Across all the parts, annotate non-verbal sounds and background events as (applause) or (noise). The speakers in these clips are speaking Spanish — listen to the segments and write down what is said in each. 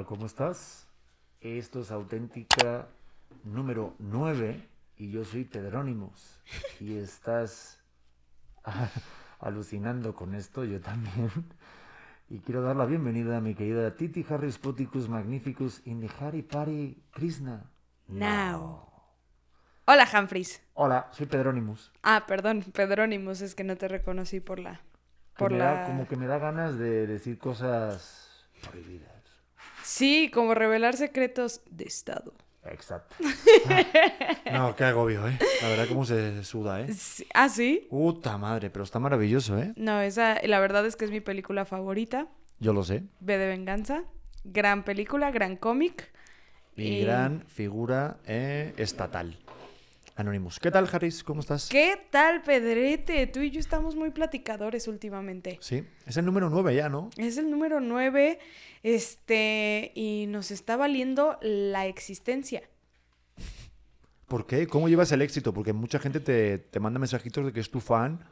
Hola, ¿cómo estás? Esto es auténtica número 9 y yo soy Pedrónimos. Y estás (laughs) alucinando con esto, yo también. Y quiero dar la bienvenida a mi querida Titi Harris Poticus Magnificus in the Harry Party Krishna. Now. Hola, Humphreys. Hola, soy Pedrónimos. Ah, perdón, Pedrónimos, es que no te reconocí por la. Por la... da- como que me da ganas de decir cosas prohibidas. Sí, como revelar secretos de Estado. Exacto. (laughs) no, qué agobio, ¿eh? La verdad, cómo se suda, ¿eh? Sí- Ah, sí. Puta madre, pero está maravilloso, ¿eh? No, esa, la verdad es que es mi película favorita. Yo lo sé. V de Venganza. Gran película, gran cómic. Y Y- gran figura eh, estatal. Anonymous. ¿Qué tal, Harris? ¿Cómo estás? ¿Qué tal, Pedrete? Tú y yo estamos muy platicadores últimamente. Sí, es el número 9 ya, ¿no? Es el número 9, este, y nos está valiendo la existencia. ¿Por qué? ¿Cómo llevas el éxito? Porque mucha gente te, te manda mensajitos de que es tu fan.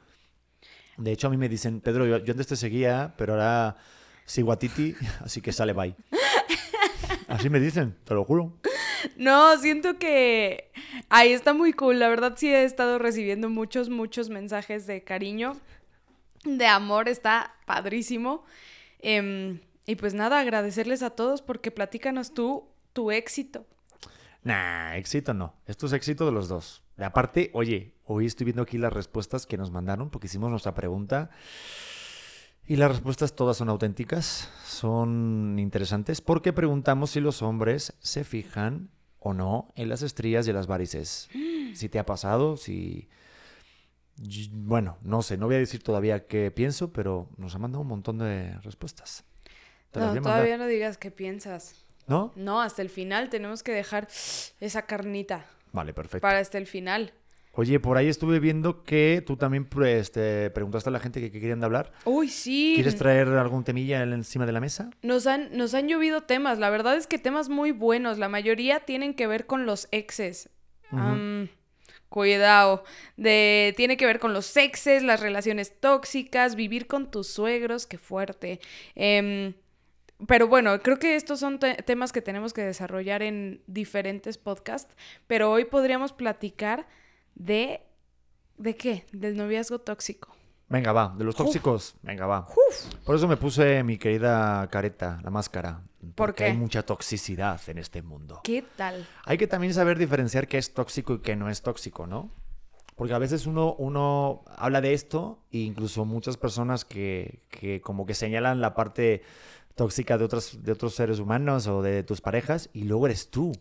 De hecho, a mí me dicen, Pedro, yo, yo antes te seguía, pero ahora sigo a Titi, (laughs) así que sale bye. (laughs) Así me dicen, te lo juro. No, siento que ahí está muy cool. La verdad sí he estado recibiendo muchos, muchos mensajes de cariño, de amor. Está padrísimo. Em, y pues nada, agradecerles a todos porque platícanos tú tu éxito. Nah, éxito no. Esto es éxito de los dos. Aparte, oye, hoy estoy viendo aquí las respuestas que nos mandaron porque hicimos nuestra pregunta. Y las respuestas todas son auténticas, son interesantes, porque preguntamos si los hombres se fijan o no en las estrías y en las varices. Si te ha pasado, si... Bueno, no sé, no voy a decir todavía qué pienso, pero nos ha mandado un montón de respuestas. No, todavía no digas qué piensas. ¿No? No, hasta el final tenemos que dejar esa carnita Vale, perfecto. para hasta el final. Oye, por ahí estuve viendo que tú también pues, te preguntaste a la gente que, que querían de hablar. Uy, sí. ¿Quieres traer algún temilla en- encima de la mesa? Nos han, nos han llovido temas, la verdad es que temas muy buenos, la mayoría tienen que ver con los exes. Cuidado, de, tiene que ver con los exes, las relaciones tóxicas, vivir con tus suegros, qué fuerte. Em, pero bueno, creo que estos son te- temas que tenemos que desarrollar en diferentes podcasts, pero hoy podríamos platicar de... ¿De qué? Del noviazgo tóxico. Venga, va. De los Uf. tóxicos. Venga, va. Por eso me puse mi querida careta, la máscara. Porque qué? hay mucha toxicidad en este mundo. ¿Qué tal? Hay que también saber diferenciar qué es tóxico y qué no es tóxico, ¿no? Porque a veces uno, uno habla de esto e incluso muchas personas que, que como que señalan la parte tóxica de otros, de otros seres humanos o de tus parejas y luego eres tú.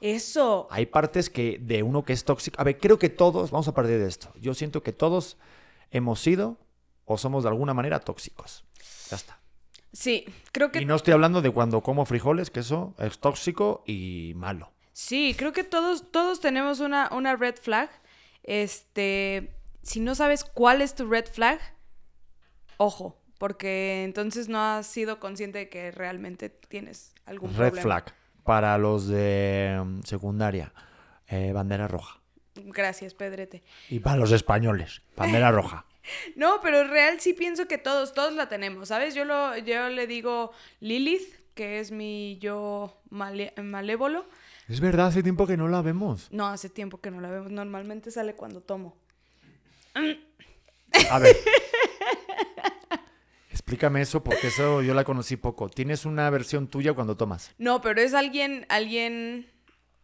Eso. Hay partes que de uno que es tóxico. A ver, creo que todos, vamos a partir de esto. Yo siento que todos hemos sido o somos de alguna manera tóxicos. Ya está. Sí, creo que Y no estoy hablando de cuando como frijoles, que eso es tóxico y malo. Sí, creo que todos, todos tenemos una, una red flag. Este, si no sabes cuál es tu red flag, ojo, porque entonces no has sido consciente de que realmente tienes algún Red problema. flag para los de mm, secundaria, eh, bandera roja. Gracias, Pedrete. Y para los españoles, bandera roja. (laughs) No, pero real sí pienso que todos, todos la tenemos, ¿sabes? Yo, lo, yo le digo Lilith, que es mi yo male- malévolo. Es verdad, hace tiempo que no la vemos. No, hace tiempo que no la vemos. Normalmente sale cuando tomo. A ver. (laughs) Explícame eso porque eso yo la conocí poco. ¿Tienes una versión tuya cuando tomas? No, pero es alguien, alguien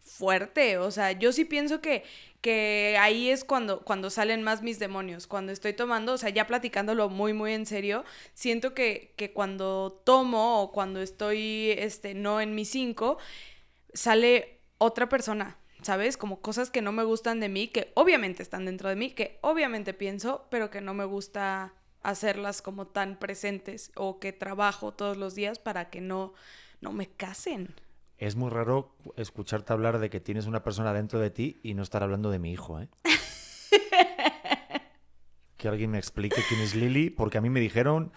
fuerte. O sea, yo sí pienso que, que ahí es cuando, cuando salen más mis demonios. Cuando estoy tomando, o sea, ya platicándolo muy, muy en serio, siento que, que cuando tomo o cuando estoy este, no en mi cinco, sale otra persona. ¿Sabes? Como cosas que no me gustan de mí, que obviamente están dentro de mí, que obviamente pienso, pero que no me gusta hacerlas como tan presentes o que trabajo todos los días para que no, no me casen. Es muy raro escucharte hablar de que tienes una persona dentro de ti y no estar hablando de mi hijo, ¿eh? (laughs) que alguien me explique quién es Lili, porque a mí me dijeron,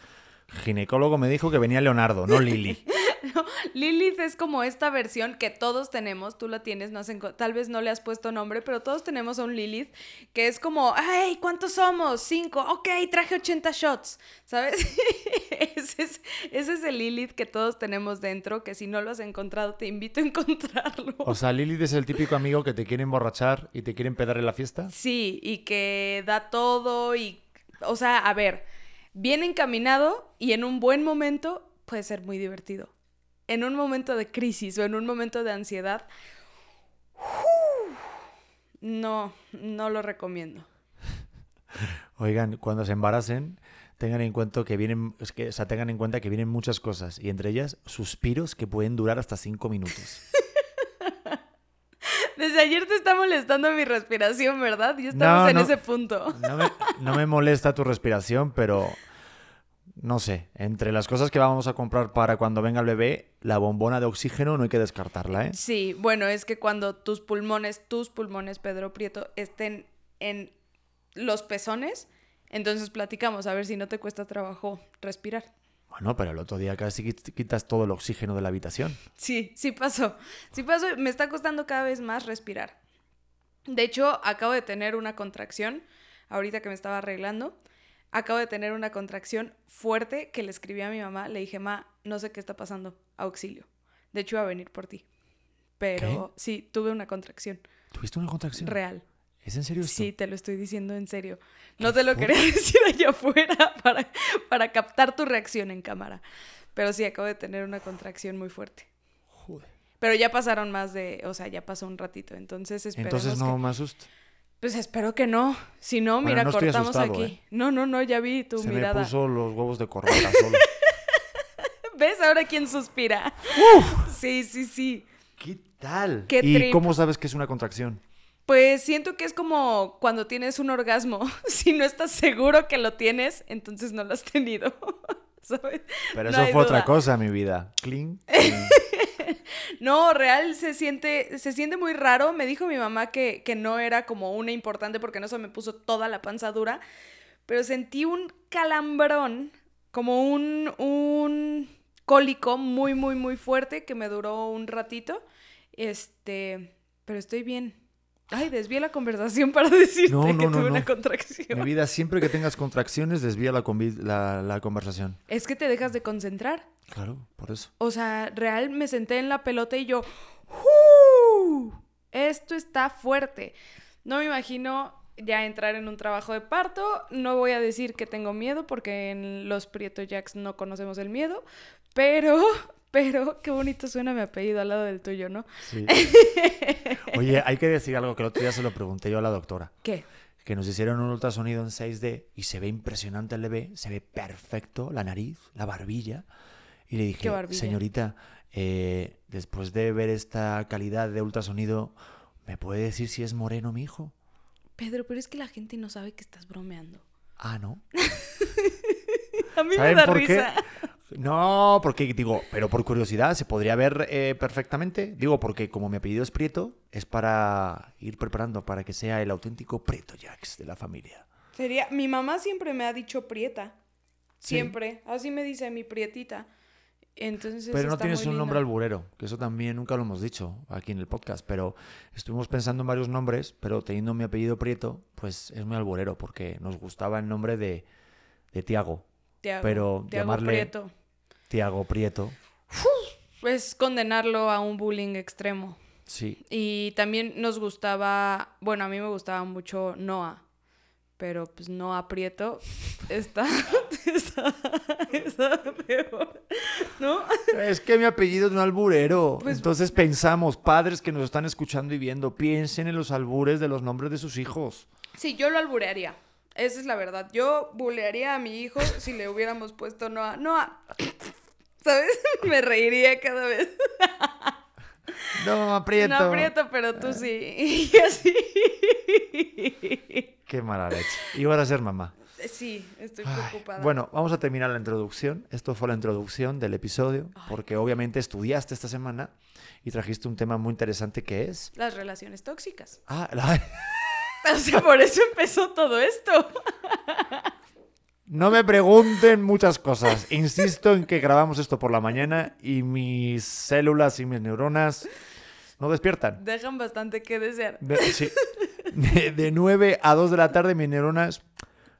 ginecólogo me dijo que venía Leonardo, no Lili. (laughs) No, (laughs) Lilith es como esta versión que todos tenemos, tú la tienes, no has tal vez no le has puesto nombre, pero todos tenemos a un Lilith que es como, ¡ay! ¿Cuántos somos? Cinco, ok, traje 80 shots, ¿sabes? (laughs) ese, es, ese es el Lilith que todos tenemos dentro, que si no lo has encontrado, te invito a encontrarlo. O sea, Lilith es el típico amigo que te quiere emborrachar y te quiere empedar en la fiesta. Sí, y que da todo y, o sea, a ver, bien encaminado y en un buen momento puede ser muy divertido. En un momento de crisis o en un momento de ansiedad, no, no lo recomiendo. (laughs) Oigan, cuando se embaracen, tengan en cuenta que vienen, es que, o sea, tengan en cuenta que vienen muchas cosas y entre ellas suspiros que pueden durar hasta cinco minutos. (laughs) Desde ayer te está molestando mi respiración, ¿verdad? Ya estamos No, en ese punto. No me, no me molesta tu respiración, pero no sé, entre las cosas que vamos a comprar para cuando venga el bebé, la bombona de oxígeno no hay que descartarla, ¿eh? Sí, bueno, es que cuando tus pulmones, tus pulmones, Pedro Prieto, estén en los pezones, entonces platicamos a ver si no te cuesta trabajo respirar. Bueno, pero el otro día casi quit- quitas todo el oxígeno de la habitación. Sí, sí pasó. Sí pasó. Me está costando cada vez más respirar. De hecho, acabo de tener una contracción, ahorita que me estaba arreglando. Acabo de tener una contracción fuerte que le escribí a mi mamá. Le dije, ma, no sé qué está pasando. Auxilio. De hecho, iba a venir por ti. Pero sí, tuve una contracción ¿Tuviste una contracción? real. ¿Es en serio esto? Sí, te lo estoy diciendo en serio. No te lo quería (laughs) decir allá afuera para, para captar tu reacción en cámara. Pero sí, acabo de tener una contracción muy fuerte. Joder. Pero ya pasaron más de, o sea, ya pasó un ratito, entonces esperemos Entonces no que- me asusto. Pues espero que no. Si no, Bueno, mira, no cortamos asustado, aquí. ¿eh? No, no, no, ya vi tu Se mirada. me puso los huevos de corbata (laughs) solo. ¿Ves ahora quién suspira? Sí, sí, sí. ¿Qué tal? Qué ¿Y trip. cómo sabes que es una contracción? Pues siento que es como cuando tienes un orgasmo. (laughs) Si no estás seguro que lo tienes, entonces no lo has tenido. (laughs) ¿Sabes? Pero No eso fue otra cosa, mi vida. Cling. (laughs) No, real se siente, se siente muy raro. Me dijo mi mamá que, que no era como una importante porque no se me puso toda la panza dura. Pero sentí un calambrón, como un, un cólico muy, muy, muy fuerte que me duró un ratito. Este, pero estoy bien. Ay, desvié la conversación para (laughs) decirte No, no, que no, tuve una mi contracción. vida, siempre que tengas contracciones, desvía la, la, la conversación. Es que te dejas de concentrar. Claro, por eso. O sea, real me senté en la pelota y yo, ¡Uh! Esto está fuerte. No me imagino ya entrar en un trabajo de parto. No voy a decir que tengo miedo porque en los Prieto Jacks no conocemos el miedo. Pero, pero, (laughs) qué bonito suena mi apellido al lado del tuyo, ¿no? Sí. (laughs) Oye, hay que decir algo que el otro día se lo pregunté yo a la doctora. ¿Qué? Que nos hicieron un ultrasonido en 6D y se ve impresionante el bebé, se ve perfecto la nariz, la barbilla. Y le dije, señorita, eh, después de ver esta calidad de ultrasonido, ¿me puede decir si es moreno mi hijo? Pedro, pero es que la gente no sabe que estás bromeando. Ah, no. (laughs) A mí me ¿Saben da por qué? No, porque digo, pero por curiosidad, ¿se podría ver eh, perfectamente? Digo, porque como mi apellido es Prieto, es para ir preparando para que sea el auténtico Prieto Jax de la familia. Sería, mi mamá siempre me ha dicho prieta. Sí. Siempre. Así me dice mi prietita. Entonces. Pero no tienes un nombre alburero, que eso también nunca lo hemos dicho aquí en el podcast, pero estuvimos pensando en varios nombres, pero teniendo mi apellido Prieto, pues es muy alburero, porque nos gustaba el nombre de, de Tiago, Tiago, pero Tiago llamarle- Prieto. Tiago Prieto, Es condenarlo a un bullying extremo. sí. Y también nos gustaba, bueno, a mí me gustaba mucho Noah, pero pues Noah Prieto está, (laughs) está, está peor, ¿no? Es que mi apellido es un alburero. Pues- Entonces pensamos, padres que nos están escuchando y viendo, piensen en los albures de los nombres de sus hijos. Sí, yo lo alburearía. Esa es la verdad. Yo bulearía a mi hijo si le hubiéramos puesto Noah. Noah, ¿sabes? (laughs) Me reiría cada vez. No, Prieto. No Prieto, pero tú sí. (laughs) Y así. Qué mala leche. Y ahora a ser mamá. Sí, estoy Ay, preocupada. Bueno, vamos a terminar la introducción. Esto fue la introducción del episodio, Ay. porque obviamente estudiaste esta semana y trajiste un tema muy interesante que es... Las relaciones tóxicas. Ah, la- (laughs) O sea, por eso empezó todo esto. No me pregunten muchas cosas. Insisto en que grabamos esto por la mañana y mis células y mis neuronas no despiertan. Dejan bastante que desear. De, sí. de, de 9 a 2 de la tarde mis neuronas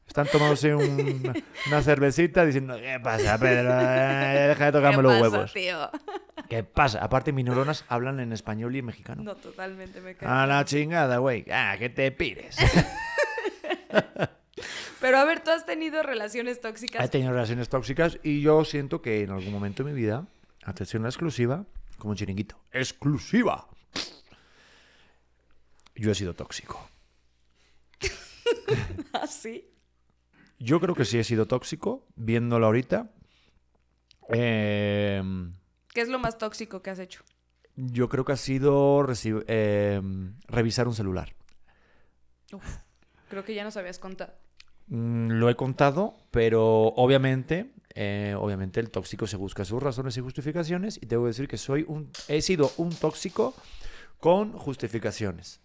están tomándose un- una cervecita diciendo, ¿qué pasa, Pedro? Eh, Deja de tocarme ¿Qué los pasa, huevos. tío? ¿Qué pasa? Aparte mis neuronas hablan en español y en mexicano. No, totalmente me cae. A la chingada, güey. Ah, que te pires. (laughs) Pero a ver, ¿tú has tenido relaciones He tóxicas? tenido relaciones tóxicas y yo siento que en algún momento de mi vida, atención a la exclusiva, como un chiringuito. ¡Exclusiva! Yo he sido tóxico. (laughs) ¿Ah, sí? Yo creo que sí he sido tóxico, viéndolo ahorita. Eh, ¿Qué es lo más tóxico que has hecho? yo creo que ha sido eh, revisar un celular. Creo que ya nos habías contado. Mm, lo he contado, pero obviamente, eh, obviamente el tóxico se busca sus razones y justificaciones y debo decir que soy un, he sido un tóxico con justificaciones.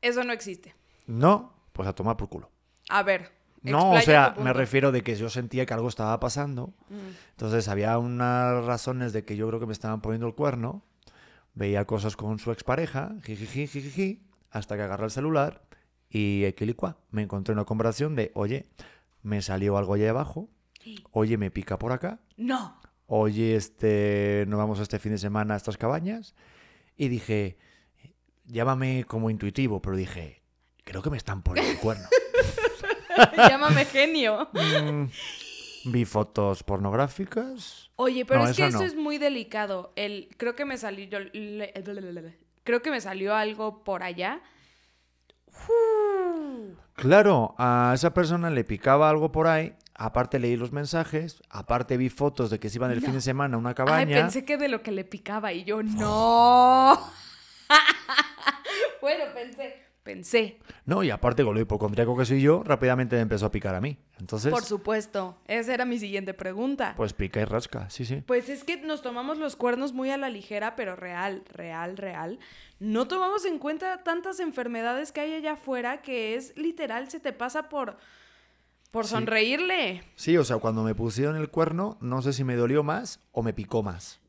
Eso no existe. No, pues a tomar por culo. A ver. No, o sea, me refiero de que yo sentía que algo estaba pasando. Mm. Entonces había unas razones de que yo creo que me estaban poniendo el cuerno. Veía cosas con su expareja, jijiji, jijiji, hasta que agarré el celular y equilicua. Me encontré una conversación de, oye, me salió algo allá abajo, oye, me pica por acá, No. oye, este, nos vamos este fin de semana a estas cabañas. Y dije, llámame como intuitivo, pero dije, creo que me están poniendo el cuerno. (laughs) (laughs) Llámame genio. Mm, vi fotos pornográficas. Oye, pero No, es que eso no. es muy delicado. El, creo que me salió. creo que me salió algo por allá. Claro, a esa persona le picaba algo por ahí. Aparte leí los mensajes, aparte vi fotos de que se iban el No. fin de semana a una Ay, cabaña. pensé que de lo que le picaba y yo no. (laughs) bueno, pensé. Pensé. No, y aparte con lo hipocondríaco que soy yo, rápidamente me empezó a picar a mí. Entonces, Por supuesto. Esa era mi siguiente pregunta. pues pica y rasca, sí, sí. Pues es que nos tomamos los cuernos muy a la ligera, pero real, real, real. No tomamos en cuenta tantas enfermedades que hay allá afuera que es literal, se te pasa por, por Sí. sonreírle. Sí, o sea, cuando me pusieron el cuerno, no sé si me dolió más o me picó más.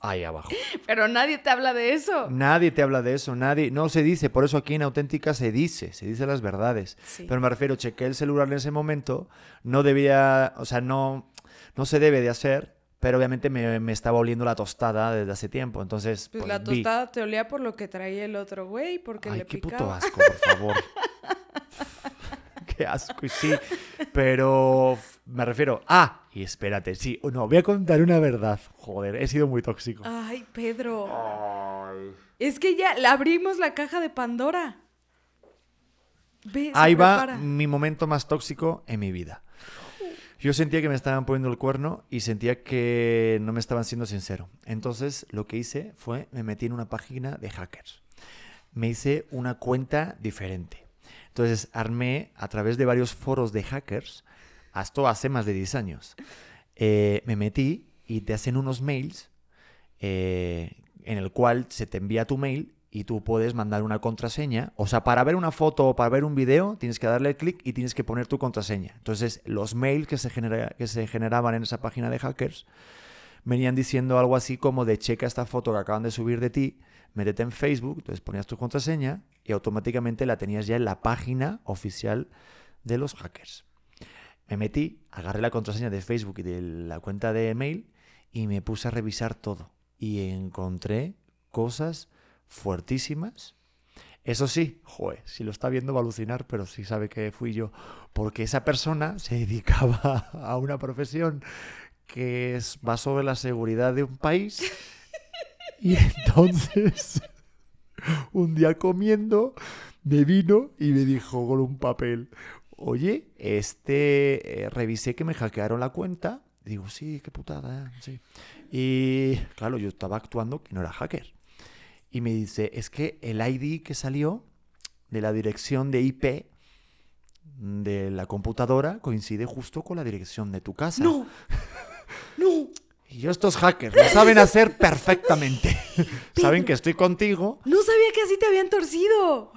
Ahí abajo. (laughs) Pero nadie te habla de eso. Nadie te habla de eso, nadie. No se dice, por eso aquí en Auténtica se dice, se dice las verdades. Sí. Pero me refiero, chequé el celular en ese momento, no debía, o sea, no, no se debe de hacer, pero obviamente me, me estaba oliendo la tostada desde hace tiempo. Entonces, Pues pues, la vi. tostada te olía por lo que traía el otro güey, porque Ay, le qué puto asco, por favor. (laughs) (laughs) qué asco, y sí. Pero me refiero, ah, y espérate, sí, no, voy a contar una verdad. Joder, he sido muy tóxico. Ay, Pedro. Es que ya le abrimos la caja de Pandora. Ve, Ahí va prepara. mi momento más tóxico en mi vida. Yo sentía que me estaban poniendo el cuerno y sentía que no me estaban siendo sincero. Entonces lo que hice fue me metí en una página de hackers. Me hice una cuenta diferente. Entonces armé a través de varios foros de hackers, hasta hace más de 10 años. Eh, me metí y te hacen unos mails eh, en el cual se te envía tu mail y tú puedes mandar una contraseña. O sea, para ver una foto o para ver un video, tienes que darle clic y tienes que poner tu contraseña. Entonces, los mails que se, genera- que se generaban en esa página de hackers venían diciendo algo así como de checa esta foto que acaban de subir de ti, métete en Facebook, entonces ponías tu contraseña y automáticamente la tenías ya en la página oficial de los hackers. Me metí, agarré la contraseña de Facebook y de la cuenta de mail y me puse a revisar todo. Y encontré cosas fuertísimas. Eso sí, joder, si lo está viendo va a alucinar, pero sí sabe que fui yo. Porque esa persona se (laughs) dedicaba a una profesión que es, va sobre la seguridad de un país. Y entonces, (laughs) un día comiendo, me vino y me dijo con un papel, oye, este, eh, revisé que me hackearon la cuenta. Digo, sí, qué putada, eh, sí. Y claro, yo estaba actuando que no era hacker. Y me dice, es que el ID que salió de la dirección de IP de la computadora coincide justo con la dirección de tu casa. No. (laughs) No. Y yo estos hackers lo saben hacer perfectamente. (laughs) (laughs) saben que estoy contigo. No sabía que así te habían torcido.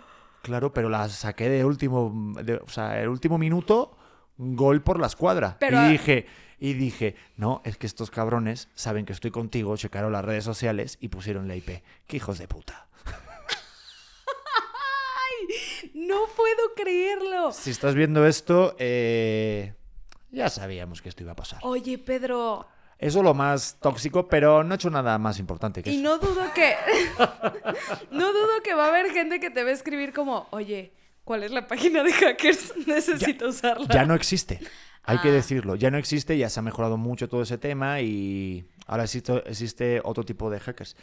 Claro, pero la saqué de último, de- o sea, el último minuto, gol por la escuadra. Pero, y dije, y dije, no, es que estos cabrones saben que estoy contigo, checaron las redes sociales y pusieron la IP. ¡Qué hijos de puta! (laughs) No puedo creerlo. Si estás viendo esto, eh, ya sabíamos que esto iba a pasar. Oye, Pedro, Eso es lo más tóxico, pero no he hecho nada más importante que y eso. no dudo que. (laughs) no dudo que va a haber gente que te va a escribir como, oye, ¿cuál es la página de hackers? (laughs) Necesito usarla. Ya no existe. Hay que Ah. decirlo. Ya no existe, ya se ha mejorado mucho todo ese tema y ahora existe, existe otro tipo de hackers.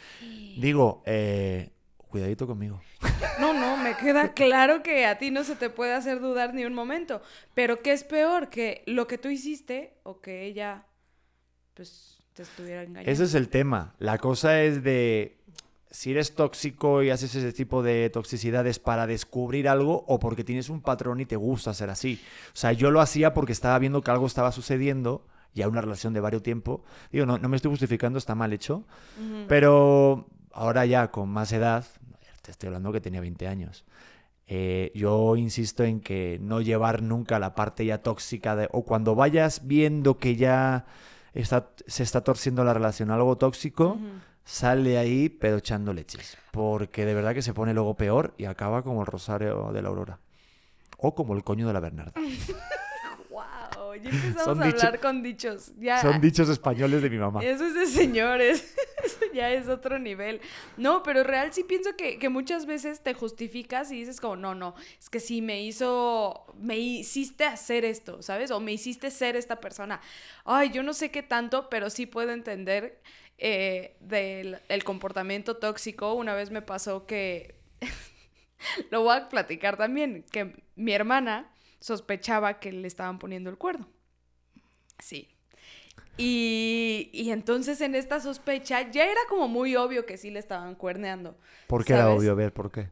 Digo, eh, cuidadito conmigo. (laughs) No, no, me queda claro que a ti no se te puede hacer dudar ni un momento. Pero ¿qué es peor? Que lo que tú hiciste o que ella, pues, te estuviera engañando. Ese es el tema. La cosa es de si eres tóxico y haces ese tipo de toxicidades para descubrir algo o porque tienes un patrón y te gusta ser así. O sea, yo lo hacía porque estaba viendo que algo estaba sucediendo, ya una relación de varios tiempo. Digo, no, no me estoy justificando, está mal hecho. Pero ahora ya con más edad, te estoy hablando que tenía 20 años. eh, yo insisto en que no llevar nunca la parte ya tóxica de, o cuando vayas viendo que ya está, se está torciendo la relación algo tóxico, Ujú. sal de ahí pero echando leches. Porque de verdad que se pone luego peor y acaba como el rosario de la aurora. O como el coño de la Bernarda. (laughs) Wow, ya empezamos Son a dicho- hablar con dichos. Ya, Son dichos españoles de mi mamá. Eso es de señores. (laughs) Ya es otro nivel. No, pero real sí pienso que, que muchas veces te justificas y dices como, no, no, es que sí me hizo, me hiciste hacer esto, ¿sabes? O me hiciste ser esta persona. Ay, yo no sé qué tanto, pero sí puedo entender eh, del el comportamiento tóxico. Una vez me pasó que, (laughs) lo voy a platicar también, que mi hermana sospechaba que le estaban poniendo el cuerno. Sí. Y, y entonces en esta sospecha ya era como muy obvio que sí le estaban cuerneando. ¿Por qué era obvio? A ver, ¿por qué?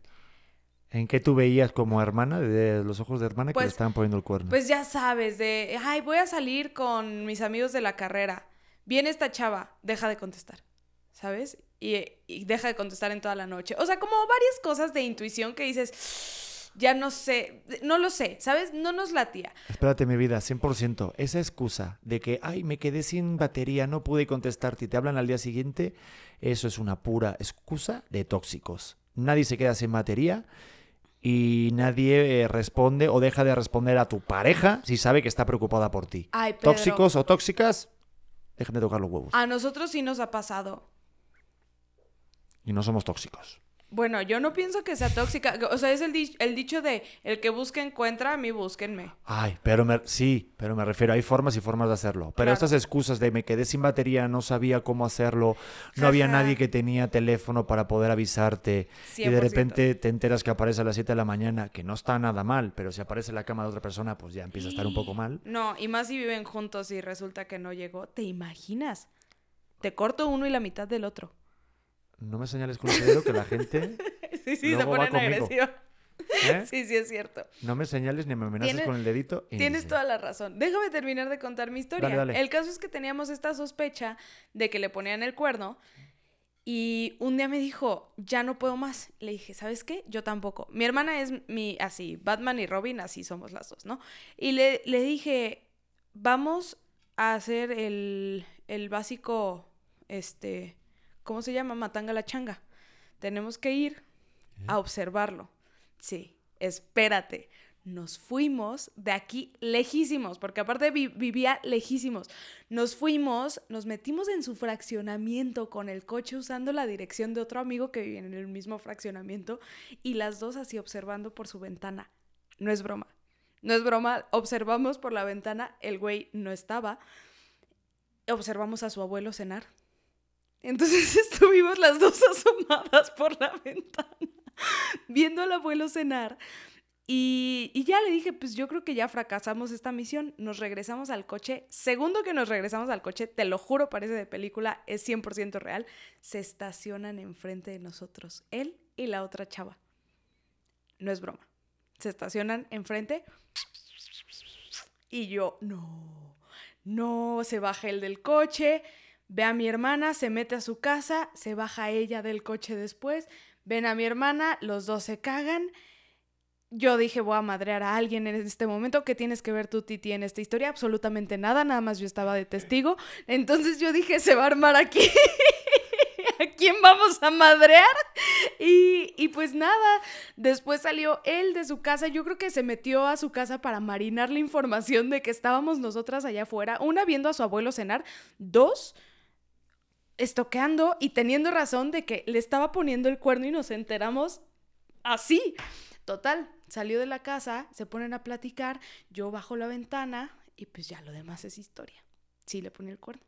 ¿En qué tú veías como hermana, de los ojos de hermana, que Pues- le estaban poniendo el cuerno? Pues ya sabes, de, ay, voy a salir con mis amigos de la carrera. Viene esta chava, deja de contestar, ¿sabes? Y, y deja de contestar en toda la noche. O sea, como varias cosas de intuición que dices, ya no sé, no lo sé, ¿sabes? No nos latía. Espérate, mi vida, 100%. Esa excusa de que, ay, me quedé sin batería, no pude contestarte y te hablan al día siguiente, eso es una pura excusa de tóxicos. Nadie se queda sin batería y nadie eh, responde o deja de responder a tu pareja si sabe que está preocupada por ti. Ay, Pedro, Tóxicos o tóxicas, dejen de tocar los huevos. a nosotros sí nos ha pasado. Y no somos tóxicos. Bueno, yo no pienso que sea tóxica. O sea, es el, di- el dicho de el que busca encuentra, a mí búsquenme. Ay, pero me, sí, pero me refiero, hay formas y formas de hacerlo. Pero Claro. estas excusas de me quedé sin batería, no sabía cómo hacerlo, no había nadie que tenía teléfono para poder avisarte y de 100%. repente te enteras que aparece a las 7 de la mañana, que no está nada mal, pero si aparece en la cama de otra persona, pues ya empieza a estar un poco mal. No, y más si viven juntos y resulta que no llegó. ¿Te imaginas? Te corto uno y la mitad del otro. No me señales con el dedo que la gente... (laughs) Sí, sí, se Luego ponen agresivos. ¿eh? Sí, sí, es cierto. No me señales ni me amenaces Tienes- con el dedito. y Tienes sí. toda la razón. Déjame terminar de contar mi historia. Dale, dale. El caso es que teníamos esta sospecha de que le ponían el cuerno. Y un día me dijo, ya no puedo más. Le dije, ¿sabes qué? Yo tampoco. Mi hermana es mi, así, Batman y Robin, así somos las dos, ¿no? Y le, le dije, vamos a hacer el, el básico, este, ¿cómo se llama? Matanga la changa. Tenemos que ir a observarlo. Sí, espérate. Nos fuimos de aquí lejísimos, porque aparte vi- vivía lejísimos. Nos fuimos, nos metimos en su fraccionamiento con el coche usando la dirección de otro amigo que vivía en el mismo fraccionamiento y las dos así observando por su ventana. No es broma. No es broma. Observamos por la ventana, el güey no estaba. Observamos a su abuelo cenar. Entonces (laughs) estuvimos las dos asomadas por la (laughs) ventana, viendo al abuelo cenar. Y, ya le dije, pues yo creo que ya fracasamos esta misión. Nos regresamos al coche. Segundo que nos regresamos al coche, te lo juro, parece de película, es 100% real. Se estacionan enfrente de nosotros, él y la otra chava. No es broma. Se estacionan enfrente. Y yo, no, no, se baja el del coche, ve a mi hermana, se mete a su casa, se baja ella del coche después, ven a mi hermana, los dos se cagan yo dije, voy a madrear a alguien en este momento. ¿Qué tienes que ver tú, Titi, en esta historia? Absolutamente nada, nada más yo estaba de testigo. Entonces yo dije, se va a armar aquí. (laughs) ¿A quién vamos a madrear? Y, y, pues nada, después salió él de su casa. Yo creo que se metió a su casa para marinar la información de que estábamos nosotras allá afuera. Una, viendo a su abuelo cenar. Dos, estoqueando y teniendo razón de que le estaba poniendo el cuerno y nos enteramos así. Total, salió de la casa, se ponen a platicar, yo bajo la ventana y pues ya lo demás es historia. Sí, le pone el cuerno.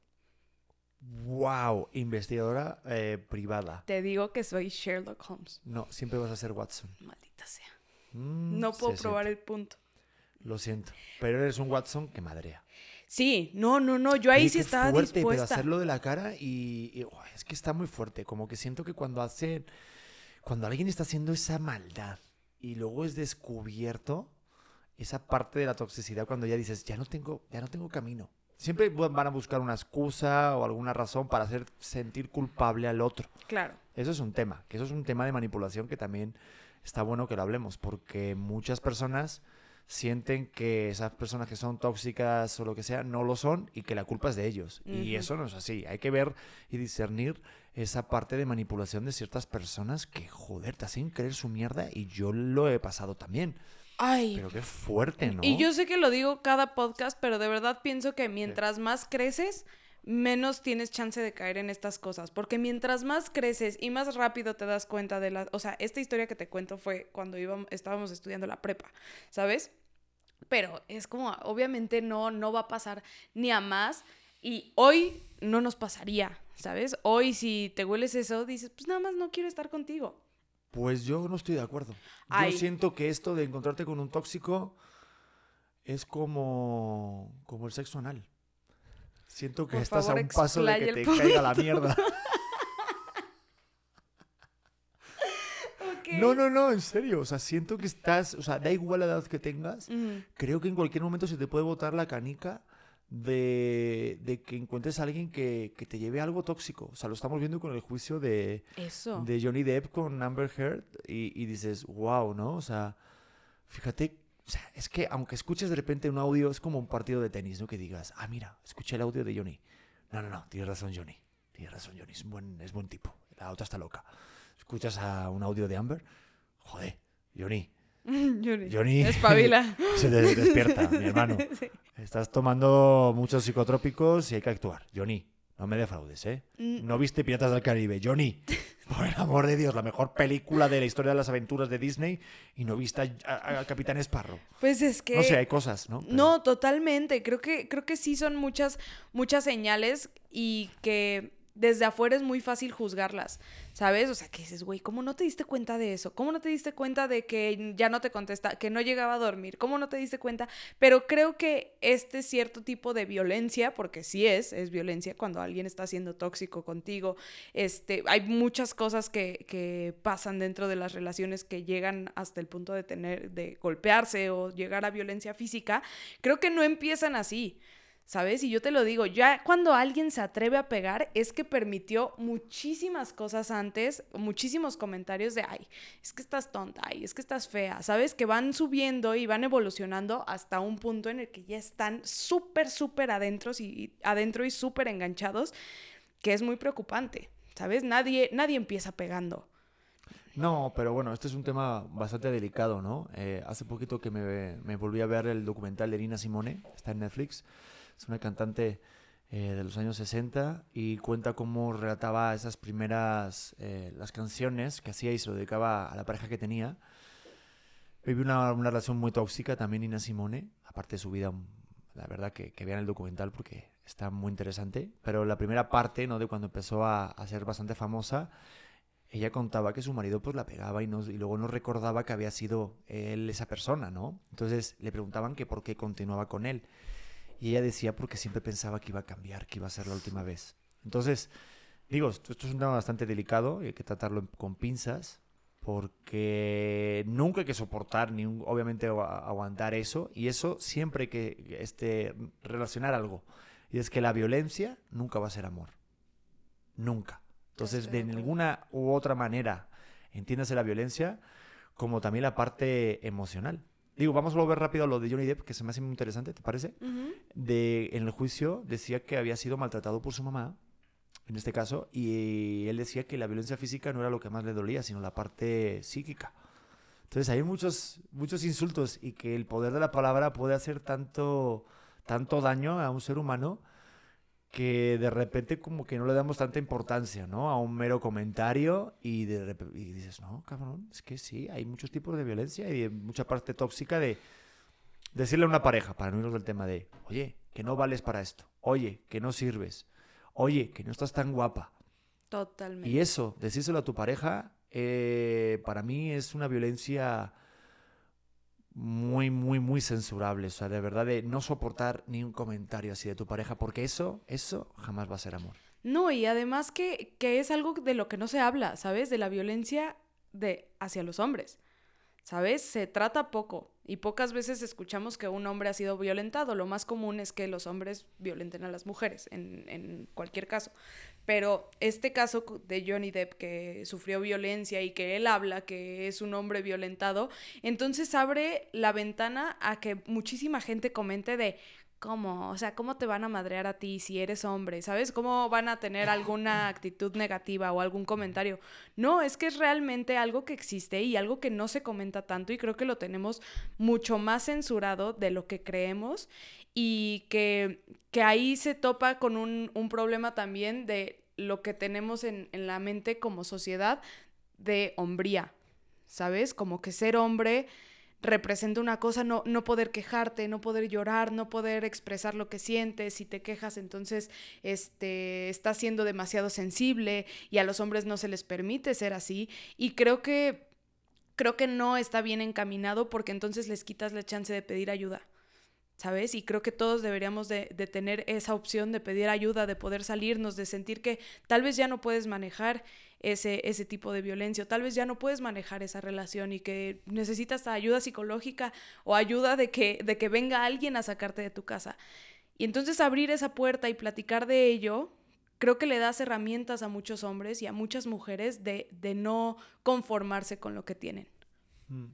Wow, investigadora eh, privada. Te digo que soy Sherlock Holmes. No, siempre vas a ser Watson. Maldita sea. Mm, no puedo probar el punto. Lo siento, pero eres un Watson que madrea. Sí, no, no, no, yo ahí sí estaba fuerte, dispuesta. Pero hacerlo de la cara y, es que está muy fuerte, como que siento que cuando hace, cuando alguien está haciendo esa maldad y luego es descubierto esa parte de la toxicidad cuando ya dices, ya no tengo, ya no tengo camino. Siempre van a buscar una excusa o alguna razón para hacer sentir culpable al otro. Claro. Eso es un tema, que eso es un tema de manipulación que también está bueno que lo hablemos, porque muchas personas sienten que esas personas que son tóxicas o lo que sea no lo son y que la culpa es de ellos. Y eso no es así. Hay que ver y discernir esa parte de manipulación de ciertas personas que, joder, te hacen creer su mierda y yo lo he pasado también. Ay. Pero qué fuerte, ¿no? Y yo sé que lo digo cada podcast, pero de verdad pienso que mientras más creces, menos tienes chance de caer en estas cosas. Porque mientras más creces y más rápido te das cuenta de la... O sea, esta historia que te cuento fue cuando íbamos, estábamos estudiando la prepa, ¿sabes? Pero es como, obviamente no, no va a pasar ni a más. Y hoy no nos pasaría, ¿sabes? Hoy si te hueles eso, dices, pues nada más no quiero estar contigo. Pues yo no estoy de acuerdo. Yo siento que esto de encontrarte con un tóxico es como, como el sexo anal. Siento que estás a un paso de que te caiga la mierda. No, no, no, en serio. O sea, siento que estás, o sea, da igual la edad que tengas. Creo que en cualquier momento se te puede botar la canica de, de que encuentres a alguien que, que, te lleve algo tóxico. O sea, lo estamos viendo con el juicio de, de Johnny Depp con Amber Heard y, y dices, wow, ¿no? O sea, fíjate o sea, es que aunque escuches de repente un audio, es como un partido de tenis, ¿no? Que digas, ah, mira, escuché el audio de Johnny. No, no, no, tienes razón, Johnny. Tienes razón, Johnny. Es buen, es buen tipo. La otra está loca. Escuchas a un audio de Amber. Joder, Johnny. (laughs) Johnny. Johnny. Espabila. (laughs) Se despierta, mi hermano. (laughs) Estás tomando muchos psicotrópicos y hay que actuar. Johnny, no me defraudes, ¿eh? Mm. No viste Piratas del Caribe. Johnny, (laughs) por el amor de Dios, la mejor película de la historia de las aventuras de Disney y no viste al Capitán Esparro. Pues es que... No sé, hay cosas, ¿no? No, totalmente. Creo que, creo que sí son muchas, muchas señales y que desde afuera es muy fácil juzgarlas, ¿sabes? O sea, que dices, güey, ¿cómo no te diste cuenta de eso? ¿Cómo no te diste cuenta de que ya no te contesta, que no llegaba a dormir? ¿Cómo no te diste cuenta? Pero creo que este cierto tipo de violencia, porque sí es, es violencia cuando alguien está siendo tóxico contigo, este, hay muchas cosas que, que pasan dentro de las relaciones que llegan hasta el punto de tener, de golpearse o llegar a violencia física, creo que no empiezan así. ¿Sabes? Y yo te lo digo, ya cuando alguien se atreve a pegar es que permitió muchísimas cosas antes, muchísimos comentarios de, ay, es que estás tonta, ay, es que estás fea, ¿sabes? Que van subiendo y van evolucionando hasta un punto en el que ya están súper, súper adentro y, adentro y súper enganchados, que es muy preocupante, ¿sabes? Nadie, nadie empieza pegando. No, pero bueno, este es un tema bastante delicado, ¿no? Eh, hace poquito que me, me volví a ver el documental de Nina Simone, está en Netflix. Es una cantante eh, de los años 60 y cuenta cómo relataba esas primeras, eh, las canciones que hacía y se lo dedicaba a la pareja que tenía. Vive una, una, relación muy tóxica también Nina Simone, aparte de su vida, la verdad que, que vean el documental porque está muy interesante. Pero la primera parte, ¿no? De cuando empezó a, a ser bastante famosa, ella contaba que su marido pues la pegaba y, no, y luego no recordaba que había sido él esa persona, ¿no? Entonces le preguntaban que por qué continuaba con él. Y ella decía porque siempre pensaba que iba a cambiar, que iba a ser la última vez. Entonces, digo, esto, es un tema bastante delicado y hay que tratarlo con pinzas porque nunca hay que soportar ni obviamente aguantar eso y eso siempre hay que este, relacionar algo y es que la violencia nunca va a ser amor nunca entonces de ninguna u otra manera entiéndase la violencia como también la parte emocional. Digo, vamos a volver rápido a lo de Johnny Depp, que se me hace muy interesante, ¿te parece? De, en el juicio decía que había sido maltratado por su mamá, en este caso, y él decía que la violencia física no era lo que más le dolía, sino la parte psíquica. Entonces hay muchos, muchos insultos y que el poder de la palabra puede hacer tanto, tanto daño a un ser humano que de repente como que no le damos tanta importancia, ¿no? A un mero comentario y, de repe- y dices, no, cabrón, es que sí, hay muchos tipos de violencia y de mucha parte tóxica de decirle a una pareja, para no irnos del tema de, oye, que no vales para esto, oye, que no sirves, oye, que no estás tan guapa. Totalmente. Y eso, decírselo a tu pareja, eh, para mí es una violencia muy, muy, muy censurable. O sea, de verdad, de no soportar ni un comentario así de tu pareja, porque eso, eso jamás va a ser amor. No, y además que, que es algo de lo que no se habla, ¿sabes? De la violencia de hacia los hombres. ¿Sabes? Se trata poco y pocas veces escuchamos que un hombre ha sido violentado. Lo más común es que los hombres violenten a las mujeres, en, en cualquier caso. Pero este caso de Johnny Depp, que sufrió violencia y que él habla que es un hombre violentado, entonces abre la ventana a que muchísima gente comente de ¿Cómo? O sea, ¿cómo te van a madrear a ti si eres hombre? ¿Sabes? ¿Cómo van a tener alguna (laughs) actitud negativa o algún comentario? No, es que es realmente algo que existe y algo que no se comenta tanto y creo que lo tenemos mucho más censurado de lo que creemos y que, que ahí se topa con un, un problema también de lo que tenemos en, en la mente como sociedad de hombría, ¿sabes? Como que ser hombre representa una cosa, no, no poder quejarte, no poder llorar, no poder expresar lo que sientes, si te quejas entonces este, estás siendo demasiado sensible y a los hombres no se les permite ser así y creo que creo que no está bien encaminado porque entonces les quitas la chance de pedir ayuda. ¿Sabes? Y creo que todos deberíamos de, de tener esa opción de pedir ayuda, de poder salirnos, de sentir que tal vez ya no puedes manejar ese, ese tipo de violencia, o tal vez ya no puedes manejar esa relación y que necesitas ayuda psicológica o ayuda de que, de que venga alguien a sacarte de tu casa. Y entonces abrir esa puerta y platicar de ello, creo que le das herramientas a muchos hombres y a muchas mujeres de, de no conformarse con lo que tienen. Mm.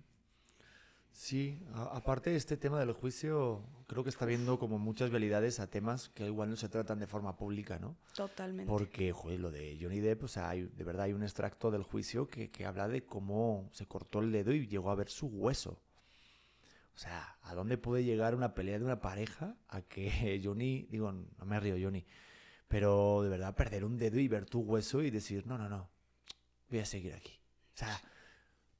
Sí, a- aparte de este tema del juicio, creo que está viendo como muchas realidades a temas que igual no se tratan de forma pública, ¿no? Totalmente. Porque, joder, lo de Johnny Depp, o sea, hay- de verdad hay un extracto del juicio que, que habla de cómo se cortó el dedo y llegó a ver su hueso. O sea, ¿a dónde puede llegar una pelea de una pareja a que (laughs) Johnny, digo, no me río Johnny, pero de verdad perder un dedo y ver tu hueso y decir, no, no, no, voy a seguir aquí. O sea,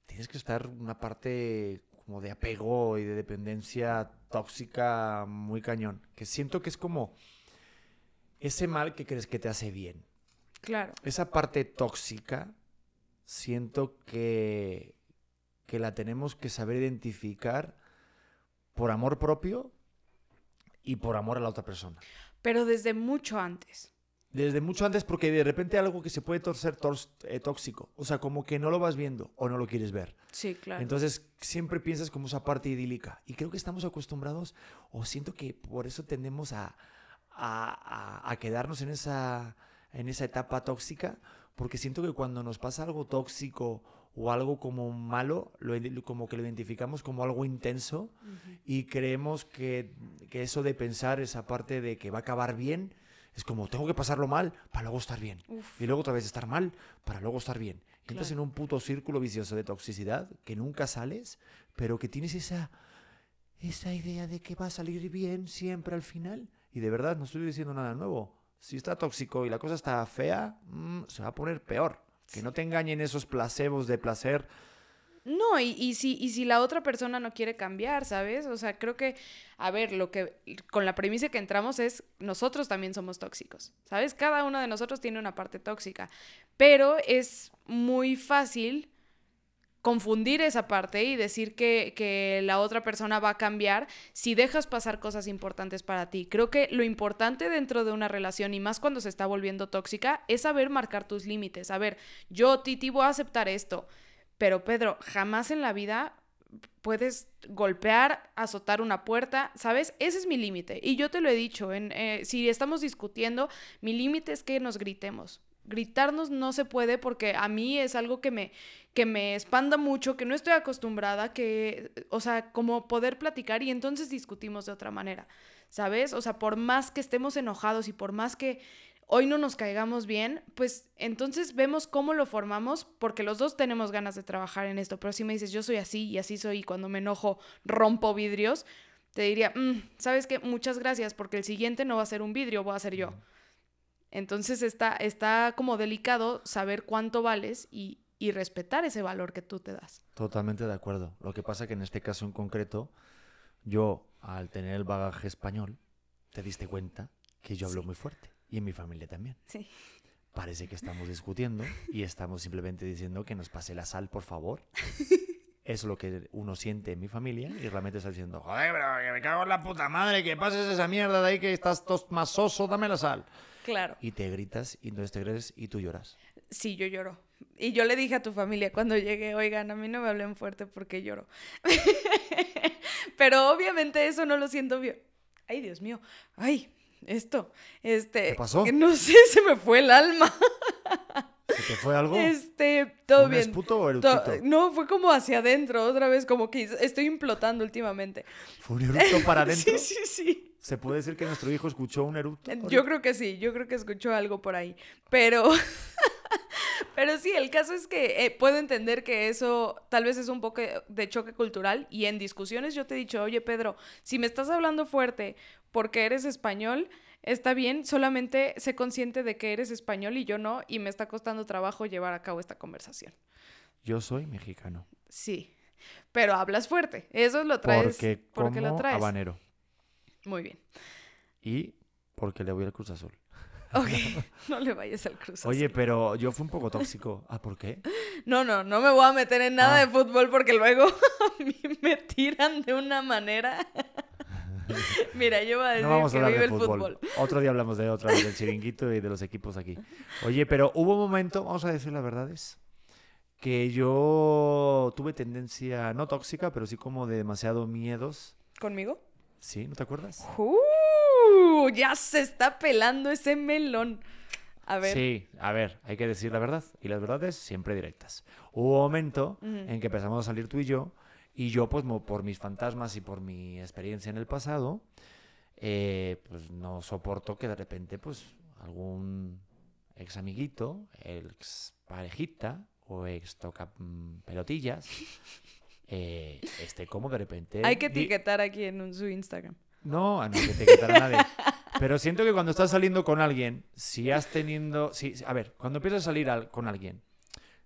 tienes que estar una parte como de apego y de dependencia tóxica muy cañón. Que siento que es como ese mal que crees que te hace bien. Claro. Esa parte tóxica, siento que, que la tenemos que saber identificar por amor propio y por amor a la otra persona. Pero desde mucho antes. Desde mucho antes, porque de repente algo que se puede torcer tos- eh, tóxico. O sea, como que no lo vas viendo o no lo quieres ver. Sí, claro. Entonces siempre piensas como esa parte idílica. Y creo que estamos acostumbrados, o siento que por eso tendemos a, a- a- a quedarnos en esa, en esa etapa tóxica, porque siento que cuando nos pasa algo tóxico o algo como malo, lo como que lo identificamos como algo intenso Ujú. y creemos que, que eso de pensar esa parte de que va a acabar bien, es como tengo que pasarlo mal para luego estar bien. Uf. Y luego otra vez estar mal para luego estar bien. Y entras Claro. en un puto círculo vicioso de toxicidad que nunca sales, pero que tienes esa, esa idea de que va a salir bien siempre al final. Y de verdad, no estoy diciendo nada nuevo. Si está tóxico y la cosa está fea, mm, se va a poner peor. Que no te engañen esos placebos de placer. No, y, y, si, y si la otra persona no quiere cambiar, ¿sabes? O sea, creo que, a ver, lo que, con la premisa que entramos es, nosotros también somos tóxicos, ¿sabes? Cada uno de nosotros tiene una parte tóxica, pero es muy fácil confundir esa parte y decir que, que la otra persona va a cambiar si dejas pasar cosas importantes para ti. Creo que lo importante dentro de una relación y más cuando se está volviendo tóxica es saber marcar tus límites. A ver, yo, Titi, voy a aceptar esto. Pero Pedro, jamás en la vida puedes golpear, azotar una puerta, ¿sabes? Ese es mi límite. Y yo te lo he dicho, eh, si estamos discutiendo, mi límite es que nos gritemos. gritarnos no se puede porque a mí es algo que me, que me espanda mucho, que no estoy acostumbrada, que, o sea, como poder platicar y entonces discutimos de otra manera, ¿sabes? O sea, por más que estemos enojados y por más que hoy no nos caigamos bien, pues entonces vemos cómo lo formamos porque los dos tenemos ganas de trabajar en esto, pero si me dices yo soy así y así soy y cuando me enojo rompo vidrios, te diría, mm, ¿sabes qué? Muchas gracias porque el siguiente no va a ser un vidrio, voy a ser yo. Entonces está, está como delicado saber cuánto vales y, y respetar ese valor que tú te das. Totalmente de acuerdo. Lo que pasa que en este caso en concreto, yo, al tener el bagaje español, te diste cuenta que yo hablo muy fuerte. Y en mi familia también. Sí. Parece que estamos discutiendo y estamos simplemente diciendo que nos pase la sal, por favor. (laughs) Es lo que uno siente en mi familia y realmente está diciendo, joder, pero que me cago en la puta madre, que pases esa mierda de ahí que estás tos más soso, dame la sal. Claro. Y te gritas y entonces te crees y tú lloras. Sí, yo lloro. Y yo le dije a tu familia cuando llegué, oigan, a mí no me hablen fuerte porque lloro. (laughs) Pero obviamente eso no lo siento bien. Ay, Dios mío. Ay, esto. Este. ¿Qué pasó? que No (laughs) sé, se me fue el alma. ¿Se te fue algo? Este, todo ¿Un bien. esputo o To- eructito? No, fue como hacia adentro, otra vez, como que estoy implotando últimamente. ¿Fue un eructo para (laughs) adentro? Sí, sí, sí. ¿Se puede decir que nuestro hijo escuchó un eructo? Yo creo que sí, yo creo que escuchó algo por ahí. Pero, (laughs) pero sí, el caso es que eh, puedo entender que eso tal vez es un poco de choque cultural y en discusiones yo te he dicho, oye Pedro, si me estás hablando fuerte porque eres español, está bien, solamente sé consciente de que eres español y yo no, y me está costando trabajo llevar a cabo esta conversación. Yo soy mexicano. Sí, pero hablas fuerte, eso lo traes Porque porque lo como traes. habanero. Muy bien. Y porque le voy al Cruz Azul. Ok, (laughs) no le vayas al Cruz Oye, pero yo fui un poco tóxico. ¿Ah, por qué? No, no, no me voy a meter en nada Ah. de fútbol porque luego (laughs) a mí me tiran de una manera. (laughs) Mira, yo voy a decir No vamos a que hablar vive de el fútbol. fútbol. Otro día hablamos de otra vez del chiringuito y de los equipos aquí. Oye, pero hubo un momento, vamos a decir la verdad, es que yo tuve tendencia, no tóxica, pero sí como de demasiado miedos. ¿Conmigo? ¿Sí? ¿No te acuerdas? ¡Uh! Ya se está pelando ese melón. A ver. Sí, a ver, hay que decir la verdad. Y las verdades siempre directas. Hubo un momento Ujú. en que empezamos a salir tú y yo, y yo, pues, por mis fantasmas y por mi experiencia en el pasado, eh, pues no soporto que de repente, pues, algún ex amiguito, ex parejita o ex toca mm, pelotillas, eh, esté como de repente. Hay que etiquetar aquí en un- su Instagram. No, no hay que etiquetar a nadie. Pero siento que cuando estás saliendo con alguien, si has teniendo. Si, a ver, cuando empiezas a salir al- con alguien,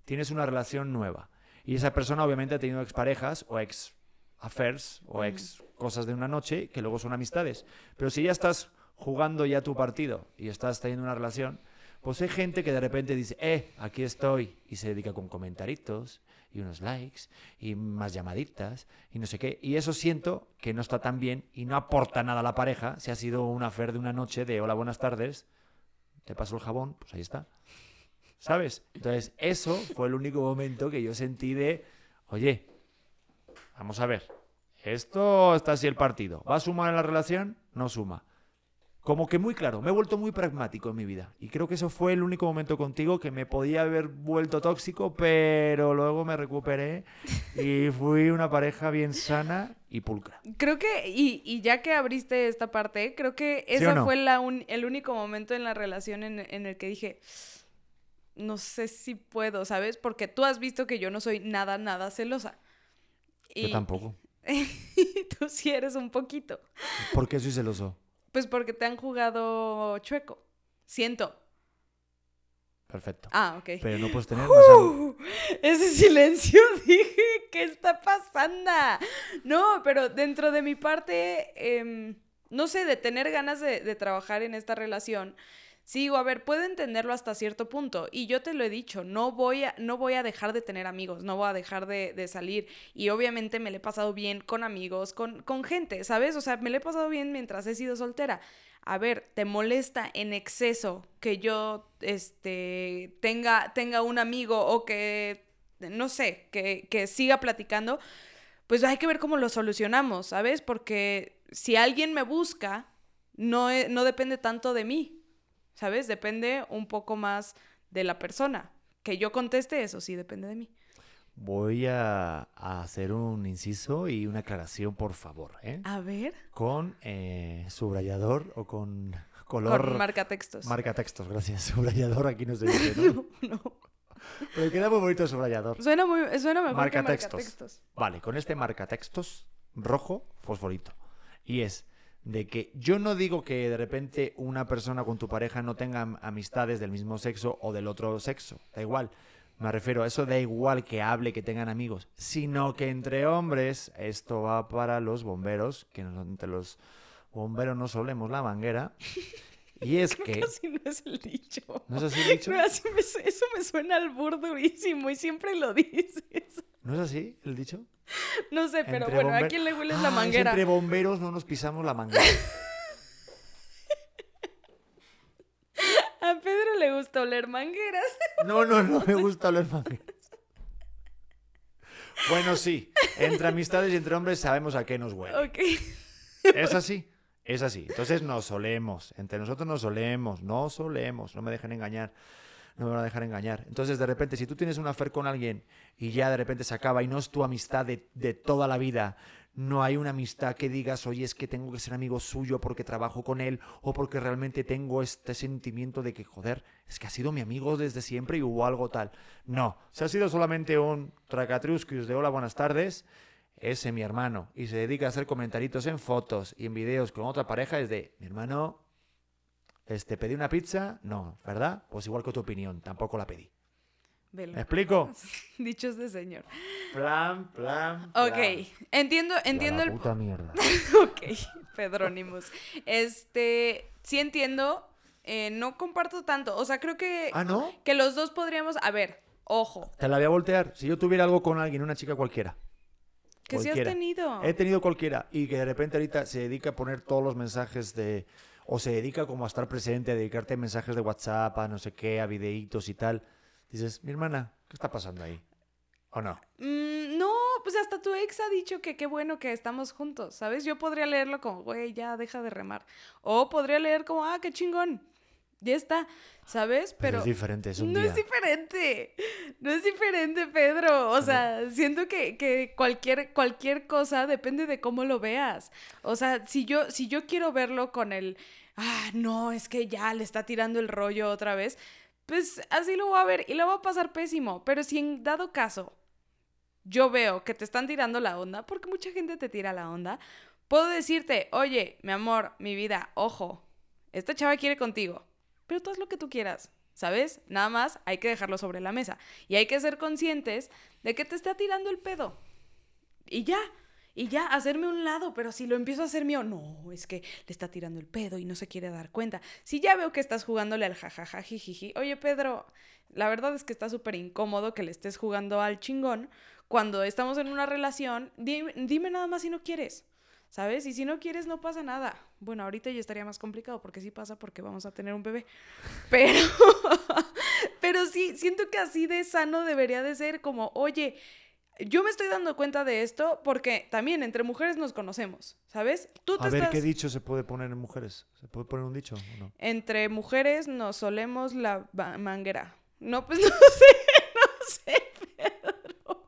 tienes una relación nueva. Y esa persona, obviamente, ha tenido exparejas o ex affairs o ex cosas de una noche que luego son amistades. Pero si ya estás jugando ya tu partido y estás teniendo una relación, pues hay gente que de repente dice, eh, aquí estoy, y se dedica con comentaritos y unos likes y más llamaditas y no sé qué. Y eso siento que no está tan bien y no aporta nada a la pareja si ha sido una affair de una noche de hola, buenas tardes, te paso el jabón, pues ahí está. ¿Sabes? Entonces, eso fue el único momento que yo sentí de, oye, vamos a ver, esto está así el partido. ¿Va a sumar en la relación? No suma. Como que muy claro, me he vuelto muy pragmático en mi vida. Y creo que eso fue el único momento contigo que me podía haber vuelto tóxico, pero luego me recuperé y fui una pareja bien sana y pulcra. Creo que, y, y ya que abriste esta parte, creo que ¿Sí ese no? fue la un- el único momento en la relación en, en el que dije, no sé si puedo, ¿sabes? Porque tú has visto que yo no soy nada, nada celosa. Yo Y tampoco. (laughs) tú sí eres un poquito. ¿Por qué soy celoso? Pues porque te han jugado chueco. Siento. Perfecto. Ah, ok. Pero no puedes tener ¡Uh! Ese silencio (laughs) dije, ¿qué está pasando? No, pero dentro de mi parte, em, no sé, de tener ganas de, de trabajar en esta relación, sigo, a ver, puedo entenderlo hasta cierto punto. Y yo te lo he dicho, no voy a, no voy a dejar de tener amigos, no voy a dejar de, de salir. Y obviamente me le he pasado bien con amigos, con, con gente, ¿sabes? O sea, me le he pasado bien mientras he sido soltera. A ver, ¿te molesta en exceso que yo este, tenga, tenga un amigo o que, no sé, que, que siga platicando? Pues hay que ver cómo lo solucionamos, ¿sabes? Porque si alguien me busca, no, e- no depende tanto de mí, ¿sabes? Depende un poco más de la persona. Que yo conteste, eso sí depende de mí. Voy a, a hacer un inciso y una aclaración, por favor. ¿eh? A ver. Con eh, subrayador o con (laughs) color. Con marcatextos. Marcatextos, gracias. (laughs) Subrayador aquí no se dice, ¿no? (laughs) no. Pero queda muy bonito el subrayador. Suena, muy, suena mejor que marcatextos. Vale, con este marcatextos rojo, fosforito. Y es de que yo no digo que de repente una persona con tu pareja no tenga am- amistades del mismo sexo o del otro sexo. Da igual. Me refiero a eso, da igual que hable, que tengan amigos, sino que entre hombres, esto va para los bomberos, que entre los bomberos no solemos la manguera. Y es (laughs) que. No es el dicho. ¿No es así el dicho? No, así me eso me suena al bur durísimo y siempre lo dices. ¿No es así el dicho? (laughs) No sé, pero Entre bueno, ¿a quién le hueles Ah, la manguera? Entre bomberos no nos pisamos la manguera. (laughs) A Pedro le gusta oler mangueras. (laughs) No, no, no me gusta oler mangueras. Bueno, sí. Entre amistades y entre hombres sabemos a qué nos huele. Ok. Es así. Es así. Entonces nos solemos. Entre nosotros nos solemos. No solemos. No me dejen engañar. No me van a dejar engañar. Entonces, de repente, si tú tienes una affair con alguien y ya de repente se acaba y no es tu amistad de, de toda la vida, no hay una amistad que digas, oye, es que tengo que ser amigo suyo porque trabajo con él o porque realmente tengo este sentimiento de que, joder, es que ha sido mi amigo desde siempre y hubo algo tal. No, si ha sido solamente un tracatruscus de hola, buenas tardes, ese mi hermano y se dedica a hacer comentaritos en fotos y en videos con otra pareja es de mi hermano este pedí una pizza no verdad pues igual que tu opinión tampoco la pedí Velo. ¿me explico? (laughs) Dichos de señor. plan plan Ok, entiendo, entiendo el... puta mierda (laughs) Ok, Pedrónimos. Este, sí entiendo, eh, no comparto tanto. O sea, creo que, ah no que los dos podríamos... A ver, ojo, te la voy a voltear si yo tuviera algo con alguien una chica cualquiera que si has tenido... He tenido cualquiera y que de repente ahorita se dedica a poner todos los mensajes de... O se dedica como a estar presente, a dedicarte a mensajes de WhatsApp, a no sé qué, a videitos y tal. Dices, mi hermana, ¿qué está pasando ahí? ¿O no? Mm, no, pues hasta tu ex ha dicho que qué bueno que estamos juntos, ¿sabes? Yo podría leerlo como, güey, ya deja de remar. O podría leer como, ah, qué chingón. Ya está, ¿sabes? Pero, Pero... es diferente, es un no día. es diferente. No es diferente, Pedro. O sea, siento que, que cualquier, cualquier cosa depende de cómo lo veas. O sea, si yo, si yo quiero verlo con el, ah, no, es que ya le está tirando el rollo otra vez, pues así lo voy a ver y lo va a pasar pésimo. Pero si en dado caso yo veo que te están tirando la onda, porque mucha gente te tira la onda, puedo decirte, oye, mi amor, mi vida, ojo, esta chava quiere contigo, pero tú haz lo que tú quieras, ¿sabes? Nada más hay que dejarlo sobre la mesa y hay que ser conscientes de que te está tirando el pedo. Y ya, y ya, hacerme un lado, pero si lo empiezo a hacer mío, no, es que le está tirando el pedo y no se quiere dar cuenta. Si ya veo que estás jugándole al jajaja, jijiji, oye Pedro, la verdad es que está súper incómodo que le estés jugando al chingón cuando estamos en una relación, dime, dime nada más si no quieres. ¿Sabes? Y si no quieres, no pasa nada. Bueno, ahorita ya estaría más complicado porque sí pasa porque vamos a tener un bebé. (laughs) Pero, (laughs) pero sí, siento que así de sano debería de ser como, oye, yo me estoy dando cuenta de esto porque también entre mujeres nos conocemos, ¿sabes? Tú te A ver, estás... ¿qué dicho se puede poner en mujeres? ¿Se puede poner un dicho o no? Entre mujeres nos solemos la manguera. No, pues (laughs) no sé, no sé, Pedro.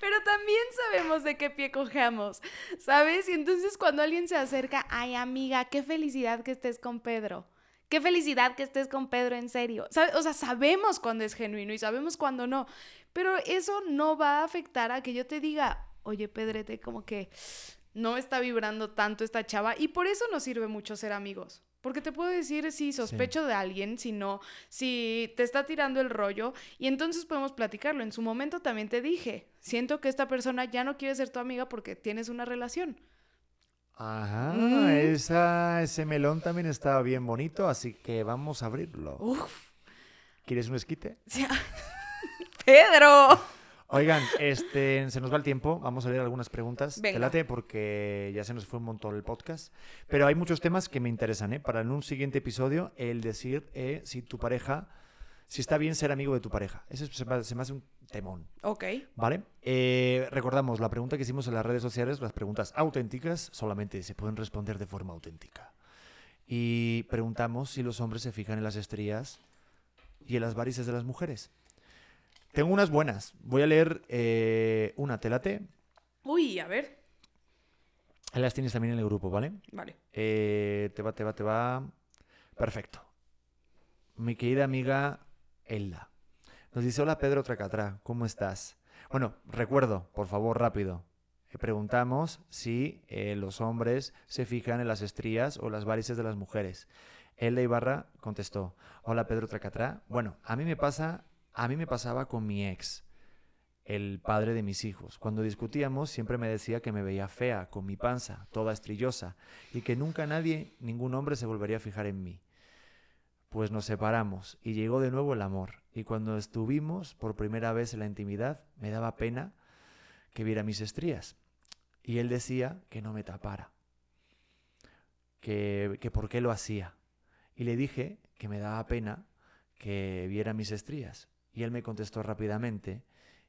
Pero también sabemos de qué pie cojeamos, ¿sabes? Y entonces cuando alguien se acerca, ay amiga, qué felicidad que estés con Pedro. Qué felicidad que estés con Pedro en serio. O sea, sabemos cuando es genuino y sabemos cuando no. Pero eso no va a afectar a que yo te diga, oye Pedrete, como que no está vibrando tanto esta chava. Y por eso nos sirve mucho ser amigos. Porque te puedo decir si sospecho de alguien, si no, si te está tirando el rollo. Y entonces podemos platicarlo. En su momento también te dije, siento que esta persona ya no quiere ser tu amiga porque tienes una relación. Ajá, Mm. esa, ese melón también estaba bien bonito, así que vamos a abrirlo. Uf. ¿Quieres un esquite? Sea, (laughs) Pedro. Oigan, este, se nos va el tiempo. Vamos a leer algunas preguntas. Venga. Te late porque ya se nos fue un montón el podcast. Pero hay muchos temas que me interesan, ¿eh? Para en un siguiente episodio, el decir eh, si tu pareja, si está bien ser amigo de tu pareja. Ese se me, se me hace un temón, Ok. ¿vale? Eh, recordamos, la pregunta que hicimos en las redes sociales, las preguntas auténticas, solamente se pueden responder de forma auténtica. Y preguntamos si los hombres se fijan en las estrías y en las varices de las mujeres. Tengo unas buenas. Voy a leer eh, una, te late. Uy, a ver. Las tienes también en el grupo, ¿vale? Vale. Eh, te va, te va, te va. Perfecto. Mi querida amiga Elda. Nos dice, hola Pedro Tracatra, ¿cómo estás? Bueno, recuerdo, por favor, rápido. Eh, Preguntamos si eh, los hombres se fijan en las estrías o las varices de las mujeres. Elda Ibarra contestó, hola Pedro Tracatra. Bueno, a mí me pasa, a mí me pasaba con mi ex, el padre de mis hijos. Cuando discutíamos siempre me decía que me veía fea, con mi panza, toda estrillosa, y que nunca nadie, ningún hombre se volvería a fijar en mí. Pues nos separamos y llegó de nuevo el amor. Y cuando estuvimos por primera vez en la intimidad, me daba pena que viera mis estrías. Y él decía que no me tapara, que, que por qué lo hacía. Y le dije que me daba pena que viera mis estrías. Y él me contestó rápidamente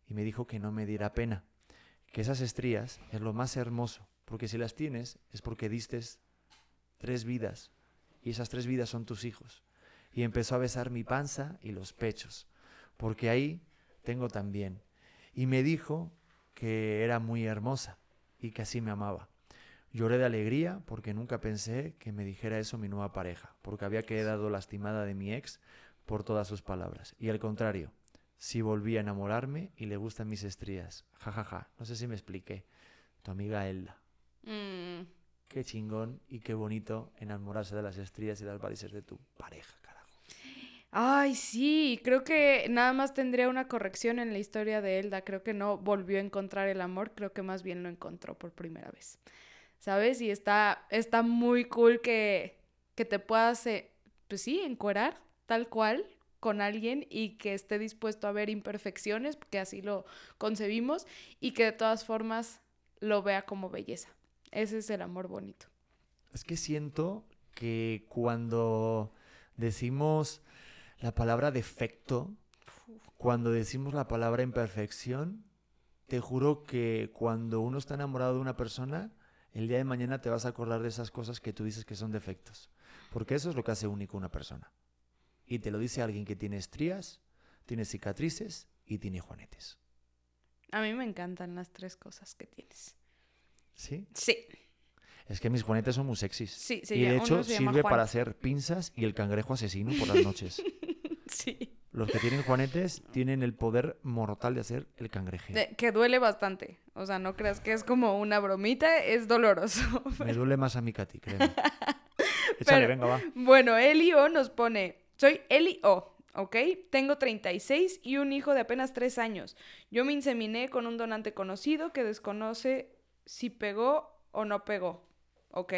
y me dijo que no me diera pena, que esas estrías es lo más hermoso, porque si las tienes es porque diste tres vidas y esas tres vidas son tus hijos. Y empezó a besar mi panza y los pechos, porque ahí tengo también. Y me dijo que era muy hermosa y que así me amaba. Lloré de alegría porque nunca pensé que me dijera eso mi nueva pareja, porque había quedado lastimada de mi ex por todas sus palabras. Y al contrario, si volví a enamorarme y le gustan mis estrías. Ja, ja, ja. No sé si me expliqué. Tu amiga Elda. Mm, Qué chingón y qué bonito enamorarse de las estrías y las varices de tu pareja, carajo. Ay, sí, creo que nada más tendría una corrección en la historia de Elda. Creo que no volvió a encontrar el amor, creo que más bien lo encontró por primera vez. ¿Sabes? Y está, está muy cool que, que te puedas, eh, pues sí, encuerar tal cual con alguien y que esté dispuesto a ver imperfecciones, porque así lo concebimos, y que de todas formas lo vea como belleza. Ese es el amor bonito. Es que siento que cuando decimos la palabra defecto, cuando decimos la palabra imperfección, te juro que cuando uno está enamorado de una persona, el día de mañana te vas a acordar de esas cosas que tú dices que son defectos. Porque eso es lo que hace único una persona. Y te lo dice alguien que tiene estrías, tiene cicatrices y tiene juanetes. A mí me encantan las tres cosas que tienes. ¿Sí? Sí, Es que mis juanetes son muy sexys. sí, se y de hecho sirve para hacer pinzas y el cangrejo asesino por las noches. (laughs) Sí. Los que tienen juanetes tienen el poder mortal de hacer el cangreje. De- que duele bastante. O sea, no creas que es como una bromita, es doloroso. Me duele más a mí que a ti, créeme. (laughs) Échale, Pero- venga, va. Bueno, Eli O nos pone, soy Eli O, ¿ok? Tengo 36 y un hijo de apenas 3 años. Yo me inseminé con un donante conocido que desconoce si pegó o no pegó, ¿ok?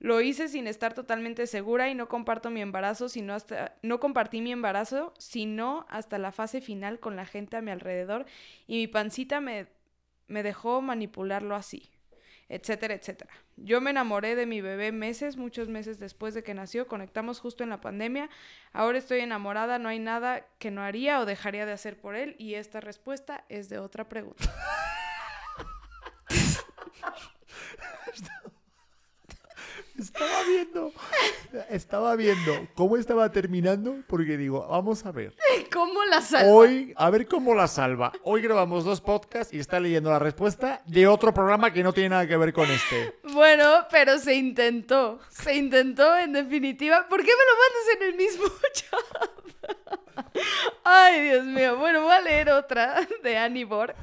Lo hice sin estar totalmente segura y no comparto mi embarazo, sino hasta no compartí mi embarazo, sino hasta la fase final con la gente a mi alrededor y mi pancita me, me dejó manipularlo así, etcétera, etcétera. Yo me enamoré de mi bebé meses, muchos meses después de que nació, conectamos justo en la pandemia. Ahora estoy enamorada, no hay nada que no haría o dejaría de hacer por él y esta respuesta es de otra pregunta. (laughs) Estaba viendo, estaba viendo cómo estaba terminando, porque digo, vamos a ver. ¿Cómo la salva? Hoy, a ver cómo la salva. Hoy grabamos dos podcasts y está leyendo la respuesta de otro programa que no tiene nada que ver con este. Bueno, pero se intentó. Se intentó en definitiva. ¿Por qué me lo mandas en el mismo chat? Ay, Dios mío. Bueno, voy a leer otra de Annie Borg.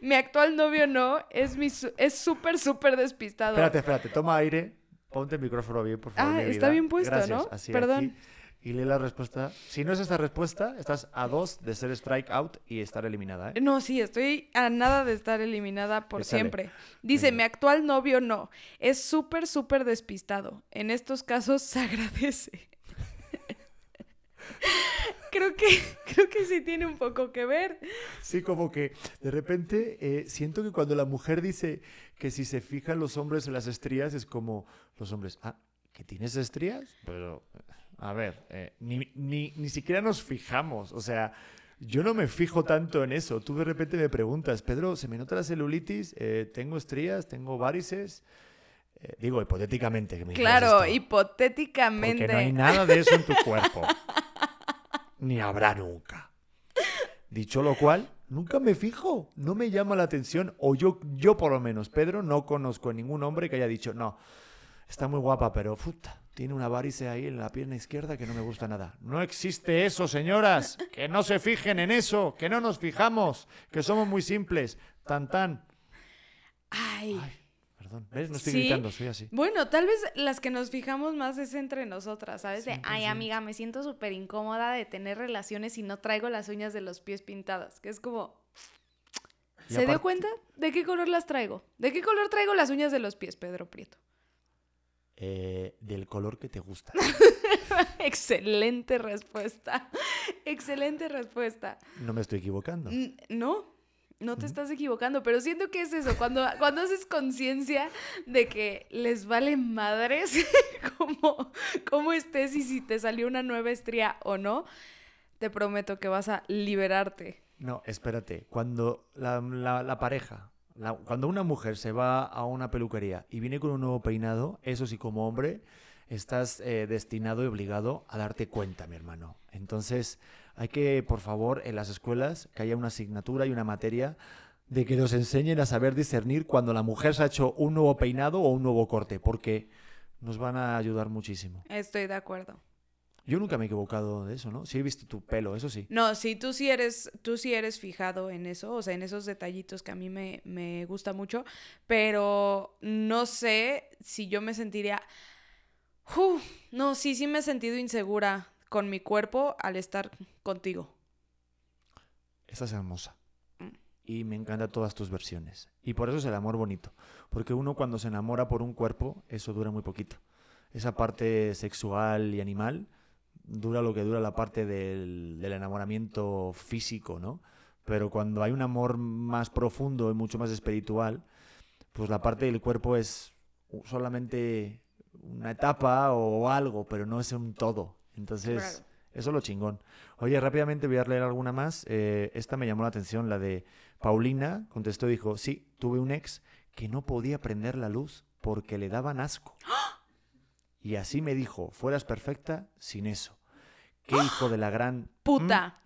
Mi actual novio no, es mi su- es súper, súper despistado. Espérate, espérate, toma aire. Ponte el micrófono bien, por favor. Ah, está bien puesto, Gracias, ¿no? así, Perdón. aquí. Y lee la respuesta. Si no es esta respuesta, estás a dos de ser strike out y estar eliminada, ¿eh? No, sí, estoy a nada de estar eliminada por Échale. siempre. Dice, Venga. mi actual novio no. Es súper, súper despistado. En estos casos se (laughs) agradece. Creo que, (laughs) creo que sí tiene un poco que ver. Sí, como que de repente eh, siento que cuando la mujer dice que si se fijan los hombres en las estrías, es como los hombres, ah, ¿que tienes estrías? Pero, a ver, eh, ni, ni, ni siquiera nos fijamos, o sea, yo no me fijo tanto en eso. Tú de repente me preguntas, Pedro, ¿se me nota la celulitis? Eh, ¿Tengo estrías? ¿Tengo varices? Eh, digo, hipotéticamente. Que me Claro, hipotéticamente. Porque no hay nada de eso en tu cuerpo. (laughs) ni habrá nunca. Dicho lo cual, nunca me fijo, no me llama la atención, o yo, yo por lo menos, Pedro, no conozco a ningún hombre que haya dicho, no, está muy guapa, pero puta, tiene una varice ahí en la pierna izquierda que no me gusta nada. No existe eso, señoras, que no se fijen en eso, que no nos fijamos, que somos muy simples, tan tan. Ay. Ay, perdón, ¿ves? No estoy Sí. gritando, soy así. Bueno, tal vez las que nos fijamos más es entre nosotras, ¿sabes? De, ay, 100%. amiga, me siento súper incómoda de tener relaciones y no traigo las uñas de los pies pintadas. Que es como, ¿se dio cuenta? ¿De qué color las traigo? ¿De qué color traigo las uñas de los pies, Pedro Prieto? Eh, del color que te gusta. (laughs) Excelente respuesta. (laughs) Excelente respuesta. No me estoy equivocando. No, no te estás equivocando, pero siento que es eso, cuando, cuando haces conciencia de que les vale madres (laughs) cómo, cómo estés y si te salió una nueva estría o no, te prometo que vas a liberarte. No, espérate. Cuando la, la- la pareja, la- cuando una mujer se va a una peluquería y viene con un nuevo peinado, eso sí, como hombre, estás eh, destinado y obligado a darte cuenta, mi hermano. Entonces, hay que, por favor, en las escuelas, que haya una asignatura y una materia de que nos enseñen a saber discernir cuando la mujer se ha hecho un nuevo peinado o un nuevo corte, porque nos van a ayudar muchísimo. Estoy de acuerdo. Yo nunca me he equivocado de eso, ¿no? Sí he visto tu pelo, eso sí. No, sí, tú sí eres, tú sí eres fijado en eso, o sea, en esos detallitos que a mí me, me gusta mucho, pero no sé si yo me sentiría... No, sí, sí me he sentido insegura con mi cuerpo al estar contigo. Esta es hermosa. Mm. Y me encantan todas tus versiones. Y por eso es el amor bonito. Porque uno cuando se enamora por un cuerpo, eso dura muy poquito. Esa parte sexual y animal dura lo que dura la parte del, del enamoramiento físico, ¿no? Pero cuando hay un amor más profundo y mucho más espiritual, pues la parte del cuerpo es solamente una etapa o algo, pero no es un todo. Entonces, Claro. eso es lo chingón. Oye, rápidamente voy a leer alguna más. Eh, esta me llamó la atención, la de Paulina. Contestó y dijo, sí, tuve un ex que no podía prender la luz porque le daban asco. Y así me dijo, fueras perfecta sin eso. Qué hijo de la gran... (gasps) Puta.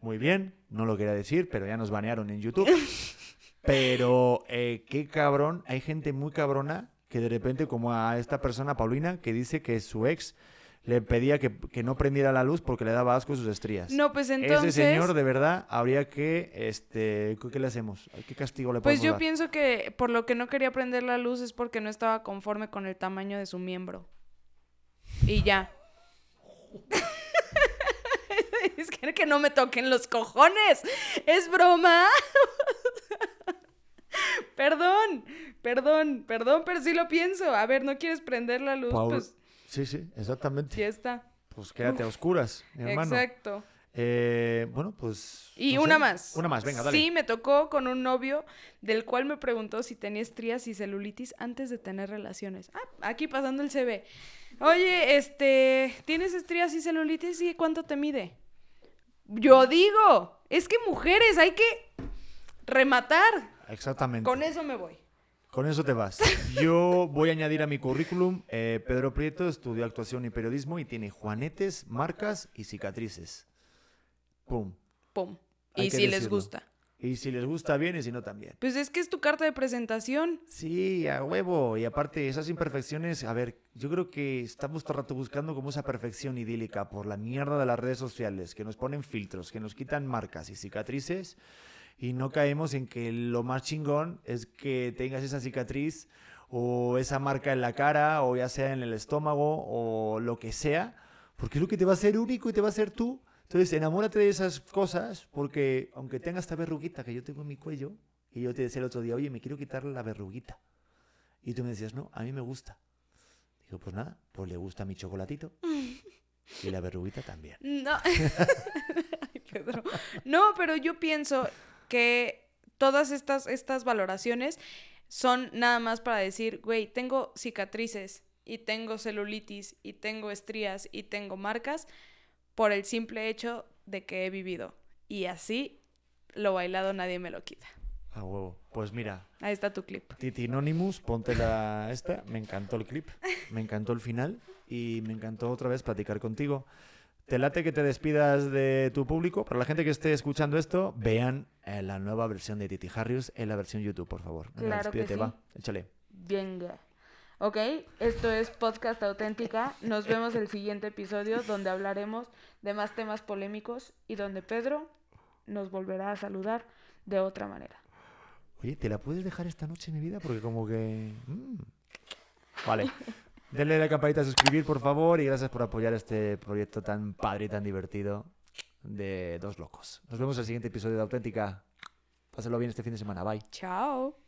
Mm, Muy bien, no lo quería decir, pero ya nos banearon en YouTube. (laughs) Pero eh, qué cabrón, hay gente muy cabrona que de repente, como a esta persona, Paulina, que dice que su ex le pedía que, que no prendiera la luz porque le daba asco sus estrías. No, pues entonces... Ese señor, de verdad, habría que, este, ¿qué le hacemos? ¿Qué castigo le Pues yo dar? pienso que por lo que no quería prender la luz es porque no estaba conforme con el tamaño de su miembro. Y ya. (laughs) es que no me toquen los cojones. Es broma. (laughs) (laughs) perdón, perdón, perdón, pero sí lo pienso. A ver, ¿no quieres prender la luz? Paul- Pues Sí, sí, exactamente. ya está. Pues quédate a oscuras, mi hermano. Exacto. Eh, bueno, pues... Y no una sé. más. Una más, venga, dale. Sí, me tocó con un novio del cual me preguntó si tenía estrías y celulitis antes de tener relaciones. Ah, aquí pasando el CV. Oye, este, ¿tienes estrías y celulitis y cuánto te mide? Yo digo, es que mujeres hay que rematar. Exactamente. Con eso me voy. Con eso te vas. (laughs) Yo voy a añadir a mi currículum, eh, Pedro Prieto estudió actuación y periodismo y tiene juanetes, marcas y cicatrices. Pum. Pum. Hay Y si les gusta. Y si les gusta bien y si no también. Pues es que es tu carta de presentación. Sí, a huevo. Y aparte, esas imperfecciones, a ver, yo creo que estamos todo el rato buscando como esa perfección idílica por la mierda de las redes sociales, que nos ponen filtros, que nos quitan marcas y cicatrices, y no caemos en que lo más chingón es que tengas esa cicatriz o esa marca en la cara, o ya sea en el estómago, o lo que sea, porque es lo que te va a hacer único y te va a hacer tú. Entonces, enamórate de esas cosas, porque aunque tengas esta verruguita que yo tengo en mi cuello, y yo te decía el otro día, oye, me quiero quitar la verruguita. Y tú me decías, no, a mí me gusta. Digo, pues nada, pues le gusta mi chocolatito. (laughs) Y la verruguita también. No. (laughs) Ay, Pedro. No, pero yo pienso que todas estas, estas valoraciones son nada más para decir, güey, tengo cicatrices y tengo celulitis y tengo estrías y tengo marcas por el simple hecho de que he vivido. Y así lo bailado nadie me lo quita. A huevo. Pues mira, Ahí está tu clip. Titi Anonymous, ponte la esta. Me encantó el clip, me encantó el final y me encantó otra vez platicar contigo. Te late que te despidas de tu público. Para la gente que esté escuchando esto, vean eh, la nueva versión de Titi Harrius en la versión YouTube, por favor. Claro que despídete, sí. va. Échale. Venga. Ok, esto es Podcast Auténtica. Nos vemos el siguiente episodio donde hablaremos de más temas polémicos y donde Pedro nos volverá a saludar de otra manera. Oye, ¿te la puedes dejar esta noche, mi vida? Porque como que... mm. Vale. (laughs) Denle la campanita a suscribir, por favor, y gracias por apoyar este proyecto tan padre y tan divertido de Dos Locos. Nos vemos en el siguiente episodio de Auténtica. Pásalo bien este fin de semana. Bye. Chao.